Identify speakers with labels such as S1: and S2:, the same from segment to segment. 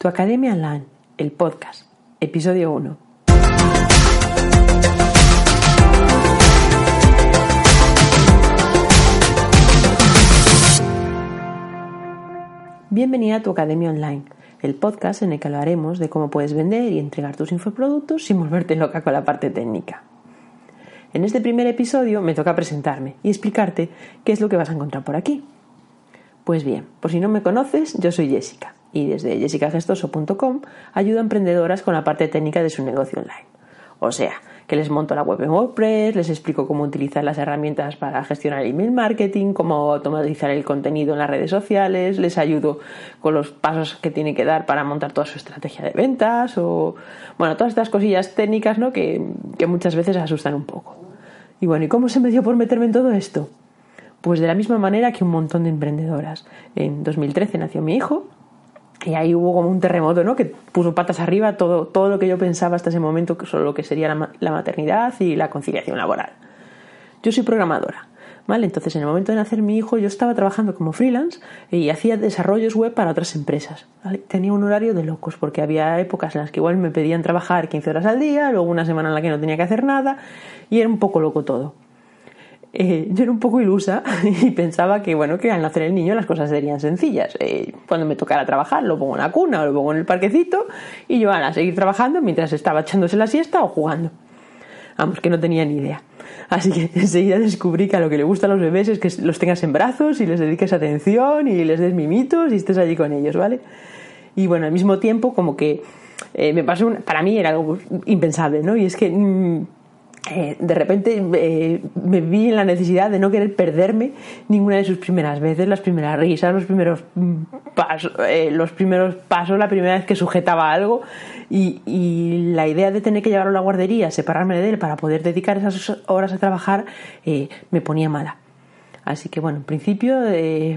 S1: Tu Academia Online, el podcast, episodio 1. Bienvenida a Tu Academia Online, el podcast en el que hablaremos de cómo puedes vender y entregar tus infoproductos sin volverte loca con la parte técnica. En este primer episodio me toca presentarme y explicarte qué es lo que vas a encontrar por aquí. Pues bien, por si no me conoces, yo soy Jessica y desde jessicagestoso.com ayudo a emprendedoras con la parte técnica de su negocio online. O sea, que les monto la web en WordPress, les explico cómo utilizar las herramientas para gestionar el email marketing, cómo automatizar el contenido en las redes sociales, les ayudo con los pasos que tienen que dar para montar toda su estrategia de ventas o, bueno, todas estas cosillas técnicas, ¿no? Que, que muchas veces asustan un poco. Y bueno, ¿y cómo se me dio por meterme en todo esto? Pues de la misma manera que un montón de emprendedoras. En 2013 nació mi hijo y ahí hubo como un terremoto, ¿no? Que puso patas arriba todo, todo lo que yo pensaba hasta ese momento sobre lo que sería la, maternidad y la conciliación laboral. Yo soy programadora, ¿vale? Entonces, en el momento de nacer mi hijo, yo estaba trabajando como freelance y hacía desarrollos web para otras empresas. Tenía un horario de locos porque había épocas en las que igual me pedían trabajar 15 horas al día, luego una semana en la que no tenía que hacer nada y era un poco loco todo. Eh, yo era un poco ilusa y pensaba que, bueno, que al nacer el niño las cosas serían sencillas. Eh, cuando me tocara trabajar, lo pongo en la cuna o lo pongo en el parquecito y yo a seguir trabajando mientras estaba echándose la siesta o jugando. Vamos, que no tenía ni idea. Así que enseguida descubrí que a lo que le gusta a los bebés es que los tengas en brazos y les dediques atención y les des mimitos y estés allí con ellos, ¿vale? Y bueno, al mismo tiempo, como que eh, me pasó, para mí era algo impensable, ¿no? Y es que. Mm, eh, de repente eh, me vi en la necesidad de no querer perderme ninguna de sus primeras veces, las primeras risas, los primeros mm, pasos, eh, los primeros pasos, la primera vez que sujetaba algo y, la idea de tener que llevarlo a la guardería, separarme de él para poder dedicar esas horas a trabajar, me ponía mala. Así que bueno, en principio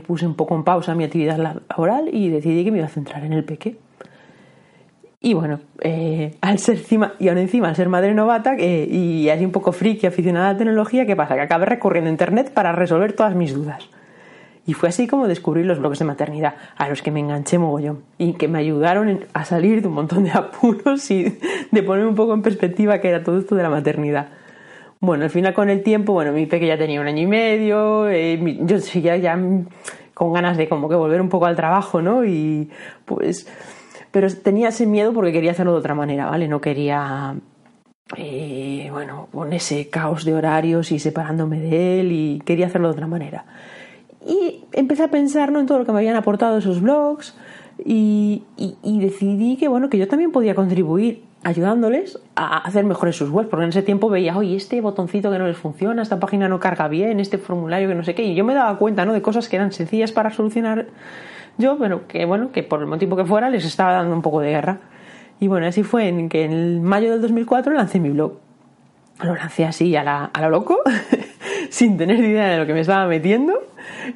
S1: puse un poco en pausa mi actividad laboral y decidí que me iba a centrar en el peque. Y bueno, eh, al ser encima, y aún encima al ser madre novata y así un poco friki, aficionada a la tecnología, ¿qué pasa? Que acabé recurriendo a internet para resolver todas mis dudas. Y fue así como descubrí los blogs de maternidad, a los que me enganché mogollón y que me ayudaron a salir de un montón de apuros y de poner un poco en perspectiva que era todo esto de la maternidad. Bueno, al final con el tiempo, bueno, mi peque ya tenía un año y medio, eh, yo seguía ya con ganas de como que volver un poco al trabajo, ¿no? Y pues pero tenía ese miedo porque quería hacerlo de otra manera, ¿vale? No quería, eh, bueno, con ese caos de horarios y separándome de él y quería hacerlo de otra manera. Y empecé a pensar ¿no? en todo lo que me habían aportado esos blogs y, y, decidí que, bueno, que yo también podía contribuir ayudándoles a hacer mejores sus webs, porque en ese tiempo veía, oye, este botoncito que no les funciona, esta página no carga bien, este formulario que no sé qué, y yo me daba cuenta, ¿no? De cosas que eran sencillas para solucionar yo, pero que bueno, que por el motivo que fuera les estaba dando un poco de guerra. Y bueno, así fue en que en mayo del 2004 lancé mi blog. Lo lancé así a, la, a lo loco, sin tener idea de lo que me estaba metiendo,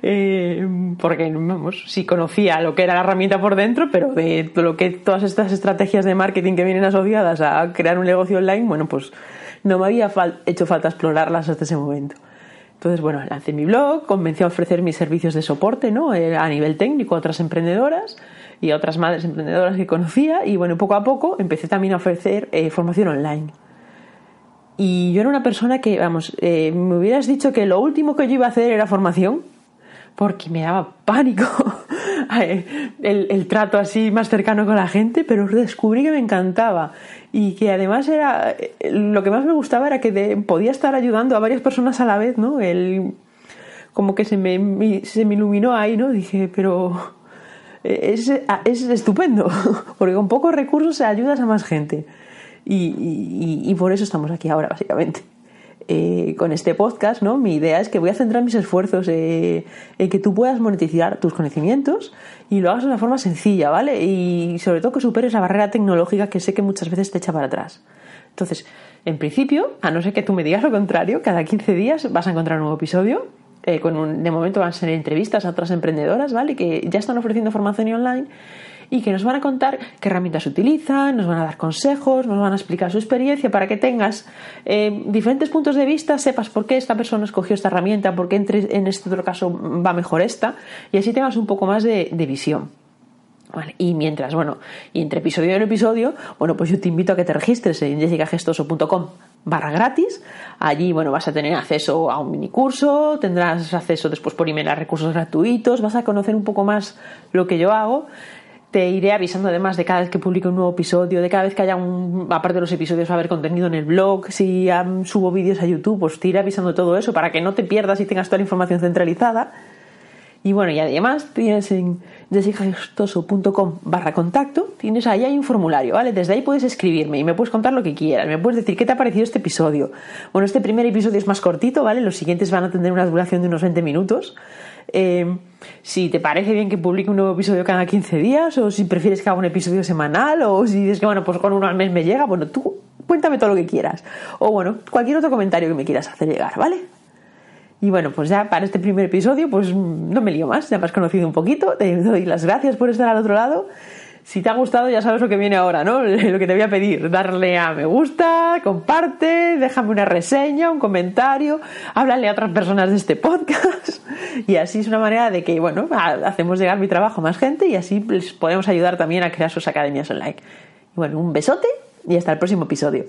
S1: eh, porque vamos, sí conocía lo que era la herramienta por dentro, pero de lo que todas estas estrategias de marketing que vienen asociadas a crear un negocio online, bueno, pues no me había hecho falta explorarlas hasta ese momento. Entonces, bueno, lancé mi blog, convencí a ofrecer mis servicios de soporte, ¿no? Eh, a nivel técnico a otras emprendedoras y a otras madres emprendedoras que conocía y bueno, poco a poco empecé también a ofrecer eh, formación online. Y yo era una persona que, vamos, eh, me hubieras dicho que lo último que yo iba a hacer era formación, porque me daba pánico el, el, trato así más cercano con la gente, pero descubrí que me encantaba y que además era lo que más me gustaba era que podía estar ayudando a varias personas a la vez, ¿no? El, como que se me, se me iluminó ahí, ¿no? Dije, pero es, es estupendo, porque con pocos recursos ayudas a más gente. Y, y por eso estamos aquí ahora, básicamente. Eh, con este podcast, ¿no? Mi idea es que voy a centrar mis esfuerzos eh, en que tú puedas monetizar tus conocimientos y lo hagas de una forma sencilla, ¿vale? Y sobre todo que superes la barrera tecnológica que sé que muchas veces te echa para atrás. Entonces, en principio, a no ser que tú me digas lo contrario, cada 15 días vas a encontrar un nuevo episodio. Eh, con un, de momento van a ser entrevistas a otras emprendedoras, ¿vale? Que ya están ofreciendo formación online y que nos van a contar qué herramientas utilizan, nos van a dar consejos, nos van a explicar su experiencia para que tengas eh, diferentes puntos de vista, sepas por qué esta persona escogió esta herramienta, por qué en este otro caso va mejor esta, y así tengas un poco más de, visión. y mientras, bueno, y entre episodio y episodio, bueno, pues yo te invito a que te registres en jessicagestoso.com barra gratis. Allí, bueno, vas a tener acceso a un mini curso, tendrás acceso después por email a recursos gratuitos, vas a conocer un poco más lo que yo hago. Te iré avisando además de cada vez que publique un nuevo episodio, de cada vez que haya un, aparte de los episodios, va a haber contenido en el blog, si subo vídeos a YouTube, pues te iré avisando todo eso para que no te pierdas y tengas toda la información centralizada. Y bueno, y además tienes en jessicagestoso.com barra contacto, tienes ahí hay un formulario, ¿vale? Desde ahí puedes escribirme y me puedes contar lo que quieras, me puedes decir qué te ha parecido este episodio. Bueno, este primer episodio es más cortito, ¿vale? Los siguientes van a tener una duración de unos 20 minutos. Eh, si te parece bien que publique un nuevo episodio cada 15 días, o si prefieres que haga un episodio semanal, o si dices que bueno, pues con uno al mes me llega, bueno, tú cuéntame todo lo que quieras. O bueno, cualquier otro comentario que me quieras hacer llegar, ¿vale? Y bueno, pues ya para este primer episodio, pues no me lío más, ya me has conocido un poquito, te doy las gracias por estar al otro lado. Si te ha gustado, ya sabes lo que viene ahora, ¿no? Lo que te voy a pedir, darle a me gusta, comparte, déjame una reseña, un comentario, háblale a otras personas de este podcast. Y así es una manera de que, bueno, hacemos llegar mi trabajo a más gente y así les podemos ayudar también a crear sus academias online. Y bueno, un besote y hasta el próximo episodio.